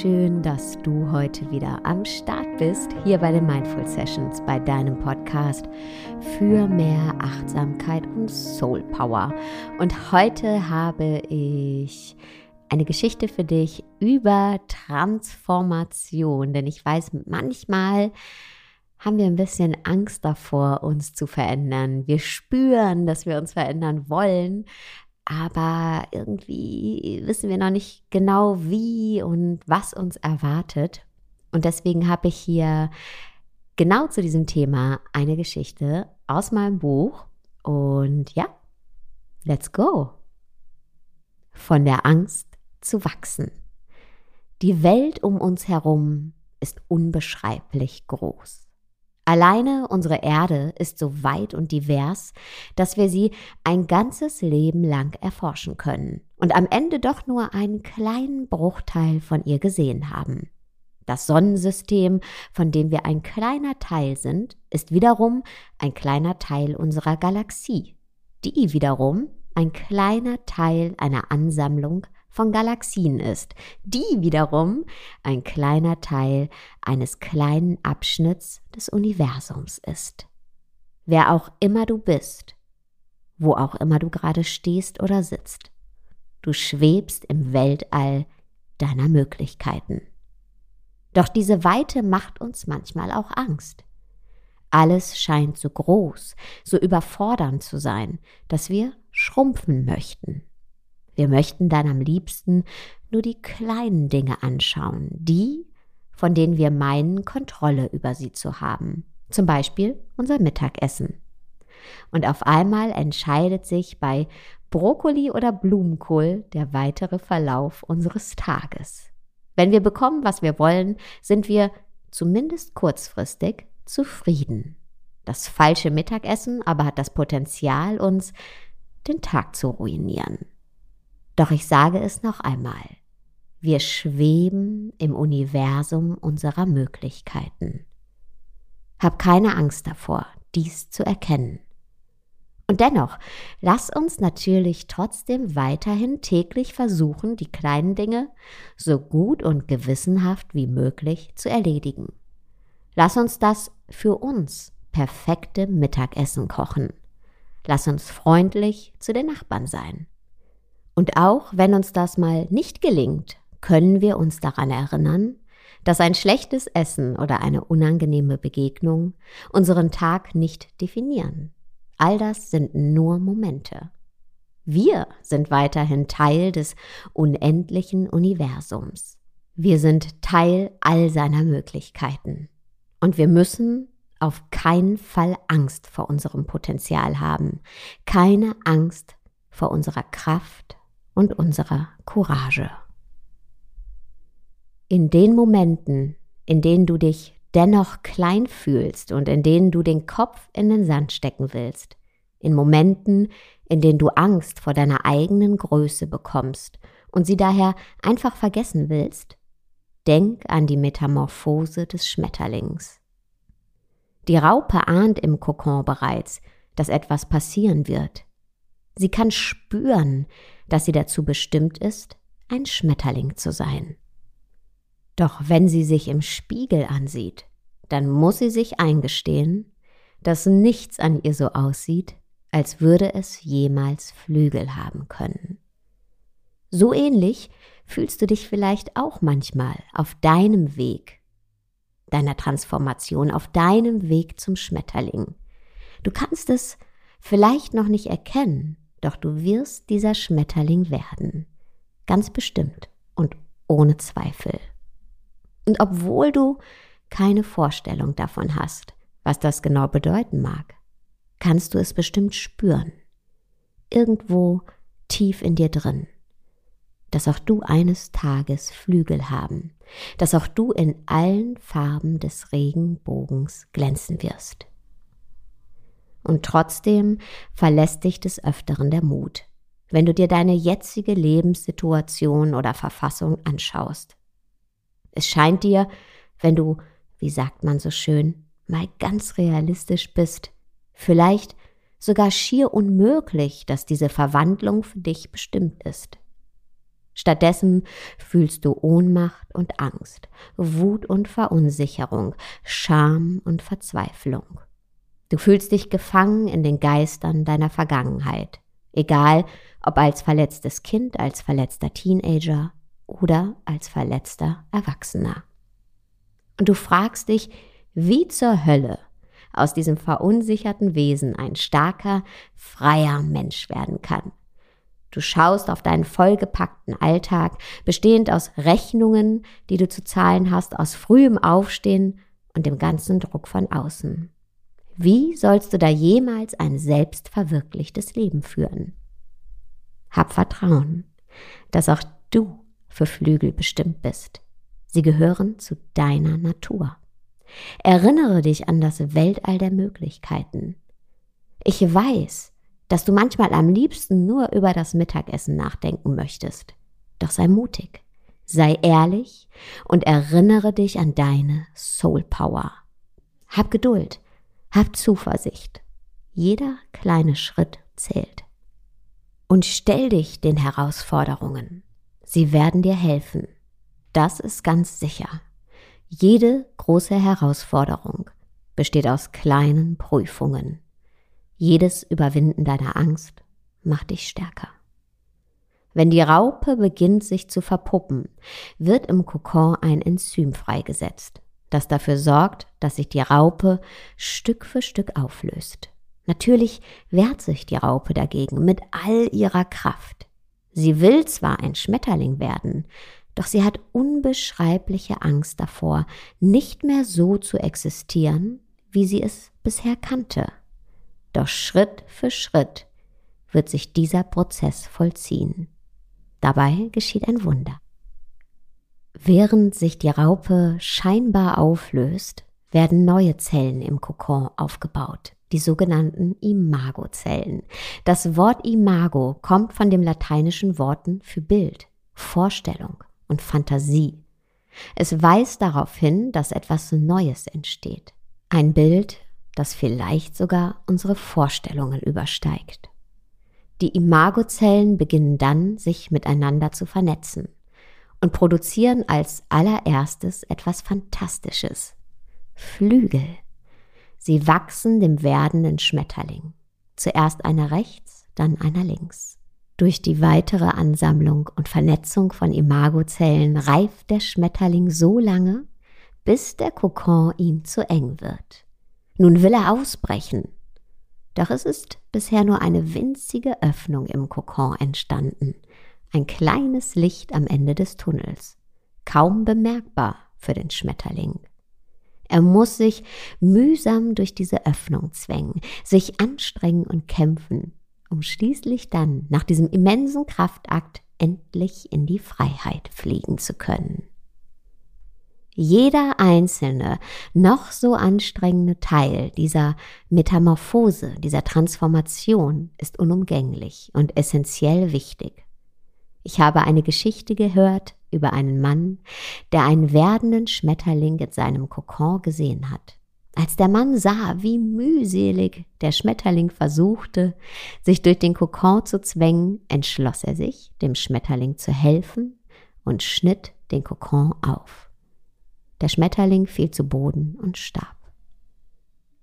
schön, dass du heute wieder am Start bist, hier bei den Mindful Sessions, bei deinem Podcast für mehr Achtsamkeit und Soul Power. Und heute habe ich eine Geschichte für dich über Transformation, denn ich weiß, manchmal haben wir ein bisschen Angst davor, uns zu verändern. Wir spüren, dass wir uns verändern wollen, aber irgendwie wissen wir noch nicht genau, wie und was uns erwartet. Und deswegen habe ich hier genau zu diesem Thema eine Geschichte aus meinem Buch. Und ja, let's go. Von der Angst zu wachsen. Die Welt um uns herum ist unbeschreiblich groß. Alleine unsere Erde ist so weit und divers, dass wir sie ein ganzes Leben lang erforschen können und am Ende doch nur einen kleinen Bruchteil von ihr gesehen haben. Das Sonnensystem, von dem wir ein kleiner Teil sind, ist wiederum ein kleiner Teil unserer Galaxie, die wiederum ein kleiner Teil einer Ansammlung von Galaxien ist, die wiederum ein kleiner Teil eines kleinen Abschnitts des Universums ist. Wer auch immer du bist, wo auch immer du gerade stehst oder sitzt, du schwebst im Weltall deiner Möglichkeiten. Doch diese Weite macht uns manchmal auch Angst. Alles scheint so groß, so überfordernd zu sein, dass wir schrumpfen möchten. Wir möchten dann am liebsten nur die kleinen Dinge anschauen, die, von denen wir meinen, Kontrolle über sie zu haben. Zum Beispiel unser Mittagessen. Und auf einmal entscheidet sich bei Brokkoli oder Blumenkohl der weitere Verlauf unseres Tages. Wenn wir bekommen, was wir wollen, sind wir zumindest kurzfristig zufrieden. Das falsche Mittagessen aber hat das Potenzial, uns den Tag zu ruinieren. Doch ich sage es noch einmal. Wir schweben im Universum unserer Möglichkeiten. Hab keine Angst davor, dies zu erkennen. Und dennoch, lass uns natürlich trotzdem weiterhin täglich versuchen, die kleinen Dinge so gut und gewissenhaft wie möglich zu erledigen. Lass uns das für uns perfekte Mittagessen kochen. Lass uns freundlich zu den Nachbarn sein. Und auch wenn uns das mal nicht gelingt, können wir uns daran erinnern, dass ein schlechtes Essen oder eine unangenehme Begegnung unseren Tag nicht definieren. All das sind nur Momente. Wir sind weiterhin Teil des unendlichen Universums. Wir sind Teil all seiner Möglichkeiten. Und wir müssen auf keinen Fall Angst vor unserem Potenzial haben, keine Angst vor unserer Kraft und unserer Courage. In den Momenten, in denen du dich dennoch klein fühlst und in denen du den Kopf in den Sand stecken willst, in Momenten, in denen du Angst vor deiner eigenen Größe bekommst und sie daher einfach vergessen willst, denk an die Metamorphose des Schmetterlings. Die Raupe ahnt im Kokon bereits, dass etwas passieren wird. Sie kann spüren, dass sie dazu bestimmt ist, ein Schmetterling zu sein. Doch wenn sie sich im Spiegel ansieht, dann muss sie sich eingestehen, dass nichts an ihr so aussieht, als würde es jemals Flügel haben können. So ähnlich fühlst du dich vielleicht auch manchmal auf deinem Weg, deiner Transformation, auf deinem Weg zum Schmetterling. Du kannst es vielleicht noch nicht erkennen, doch du wirst dieser Schmetterling werden. Ganz bestimmt und ohne Zweifel. Und obwohl du keine Vorstellung davon hast, was das genau bedeuten mag, kannst du es bestimmt spüren. Irgendwo tief in dir drin. Dass auch du eines Tages Flügel haben, dass auch du in allen Farben des Regenbogens glänzen wirst und trotzdem verlässt dich des Öfteren der Mut, wenn du dir deine jetzige Lebenssituation oder Verfassung anschaust. Es scheint dir, wenn du, wie sagt man so schön, mal ganz realistisch bist, vielleicht sogar schier unmöglich, dass diese Verwandlung für dich bestimmt ist. Stattdessen fühlst du Ohnmacht und Angst, Wut und Verunsicherung, Scham und Verzweiflung. Du fühlst dich gefangen in den Geistern deiner Vergangenheit, egal ob als verletztes Kind, als verletzter Teenager oder als verletzter Erwachsener. Und du fragst dich, wie zur Hölle aus diesem verunsicherten Wesen ein starker, freier Mensch werden kann. Du schaust auf deinen vollgepackten Alltag, bestehend aus Rechnungen, die du zu zahlen hast, aus frühem Aufstehen und dem ganzen Druck von außen. Wie sollst du da jemals ein selbstverwirklichtes Leben führen? Hab Vertrauen, dass auch du für Flügel bestimmt bist. Sie gehören zu deiner Natur. Erinnere dich an das Weltall der Möglichkeiten. Ich weiß, dass du manchmal am liebsten nur über das Mittagessen nachdenken möchtest. Doch sei mutig, sei ehrlich und erinnere dich an deine Soul Power. Hab Geduld, hab Zuversicht. Jeder kleine Schritt zählt. Und stell dich den Herausforderungen. Sie werden dir helfen. Das ist ganz sicher. Jede große Herausforderung besteht aus kleinen Prüfungen. Jedes Überwinden deiner Angst macht dich stärker. Wenn die Raupe beginnt sich zu verpuppen, wird im Kokon ein Enzym freigesetzt, das dafür sorgt, dass sich die Raupe Stück für Stück auflöst. Natürlich wehrt sich die Raupe dagegen mit all ihrer Kraft. Sie will zwar ein Schmetterling werden, doch sie hat unbeschreibliche Angst davor, nicht mehr so zu existieren, wie sie es bisher kannte. Doch Schritt für Schritt wird sich dieser Prozess vollziehen. Dabei geschieht ein Wunder. Während sich die Raupe scheinbar auflöst, werden neue Zellen im Kokon aufgebaut, die sogenannten Imagozellen. Das Wort Imago kommt von dem lateinischen Worten für Bild, Vorstellung und Fantasie. Es weist darauf hin, dass etwas Neues entsteht. Ein Bild, das vielleicht sogar unsere Vorstellungen übersteigt. Die Imagozellen beginnen dann, sich miteinander zu vernetzen und produzieren als allererstes etwas Fantastisches. Flügel. Sie wachsen dem werdenden Schmetterling. Zuerst einer rechts, dann einer links. Durch die weitere Ansammlung und Vernetzung von Imagozellen reift der Schmetterling so lange, bis der Kokon ihm zu eng wird. Nun will er ausbrechen. Doch es ist bisher nur eine winzige Öffnung im Kokon entstanden, ein kleines Licht am Ende des Tunnels, kaum bemerkbar für den Schmetterling. Er muss sich mühsam durch diese Öffnung zwängen, sich anstrengen und kämpfen, um schließlich dann nach diesem immensen Kraftakt endlich in die Freiheit fliegen zu können. Jeder einzelne, noch so anstrengende Teil dieser Metamorphose, dieser Transformation ist unumgänglich und essentiell wichtig. Ich habe eine Geschichte gehört über einen Mann, der einen werdenden Schmetterling in seinem Kokon gesehen hat. Als der Mann sah, wie mühselig der Schmetterling versuchte, sich durch den Kokon zu zwängen, entschloss er sich, dem Schmetterling zu helfen und schnitt den Kokon auf. Der Schmetterling fiel zu Boden und starb.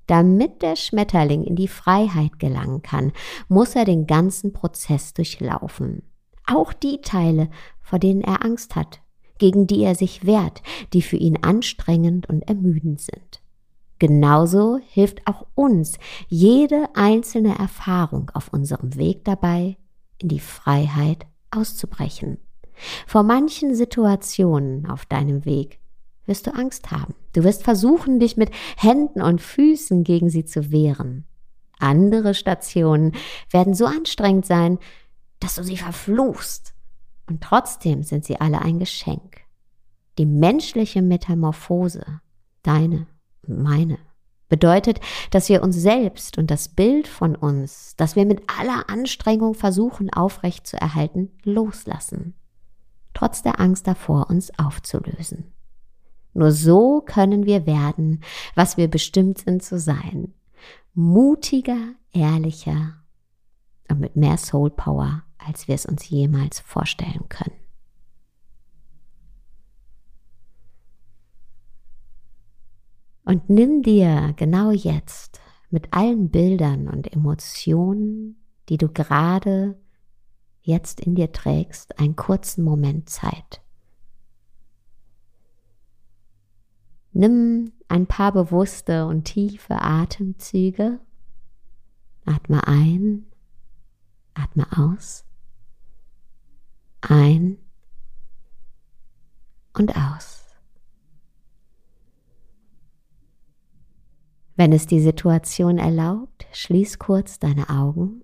Damit der Schmetterling in die Freiheit gelangen kann, muss er den ganzen Prozess durchlaufen. Auch die Teile, vor denen er Angst hat, gegen die er sich wehrt, die für ihn anstrengend und ermüdend sind. Genauso hilft auch uns jede einzelne Erfahrung auf unserem Weg dabei, in die Freiheit auszubrechen. Vor manchen Situationen auf deinem Weg wirst du Angst haben. Du wirst versuchen, dich mit Händen und Füßen gegen sie zu wehren. Andere Stationen werden so anstrengend sein, dass du sie verfluchst. Und trotzdem sind sie alle ein Geschenk. Die menschliche Metamorphose, deine und meine, bedeutet, dass wir uns selbst und das Bild von uns, das wir mit aller Anstrengung versuchen aufrecht zu erhalten, loslassen. Trotz der Angst davor, uns aufzulösen. Nur so können wir werden, was wir bestimmt sind zu sein. Mutiger, ehrlicher und mit mehr Soul Power, als wir es uns jemals vorstellen können. Und nimm dir genau jetzt mit allen Bildern und Emotionen, die du gerade jetzt in dir trägst, einen kurzen Moment Zeit. Nimm ein paar bewusste und tiefe Atemzüge. Atme ein atme aus. Ein und aus. Wenn es die Situation erlaubt, schließ kurz deine Augen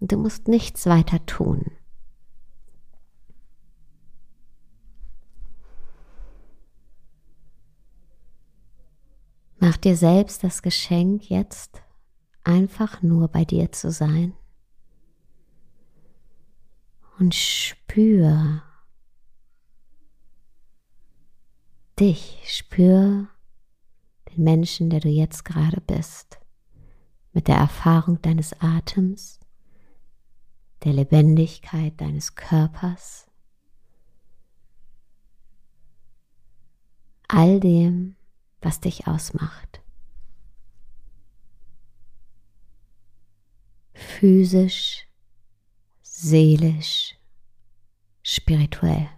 und du musst nichts weiter tun. Mach dir selbst das Geschenk, jetzt einfach nur bei dir zu sein. Und spür dich, spür den Menschen, der du jetzt gerade bist, mit der Erfahrung deines Atems, der Lebendigkeit deines Körpers, all dem, was dich ausmacht. Physisch, seelisch, spirituell.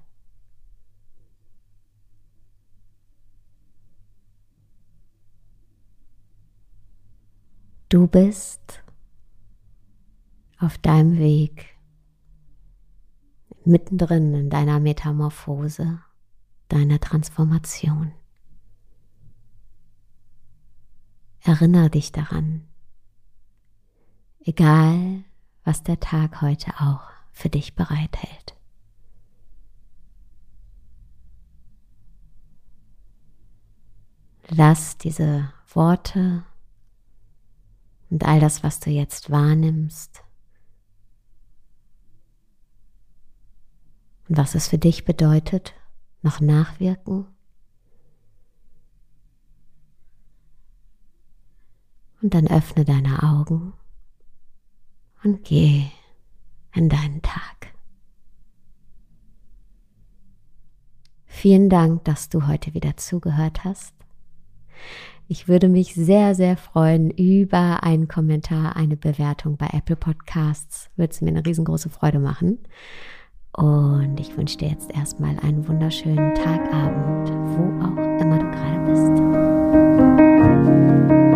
Du bist auf deinem Weg, mittendrin in deiner Metamorphose, deiner Transformation. Erinnere dich daran, egal was der Tag heute auch für dich bereithält. Lass diese Worte und all das, was du jetzt wahrnimmst und was es für dich bedeutet, noch nachwirken. Und dann öffne deine Augen und geh in deinen Tag. Vielen Dank, dass du heute wieder zugehört hast. Ich würde mich sehr, sehr freuen über einen Kommentar, eine Bewertung bei Apple Podcasts. Würde es mir eine riesengroße Freude machen. Und ich wünsche dir jetzt erstmal einen wunderschönen Tagabend, wo auch immer du gerade bist.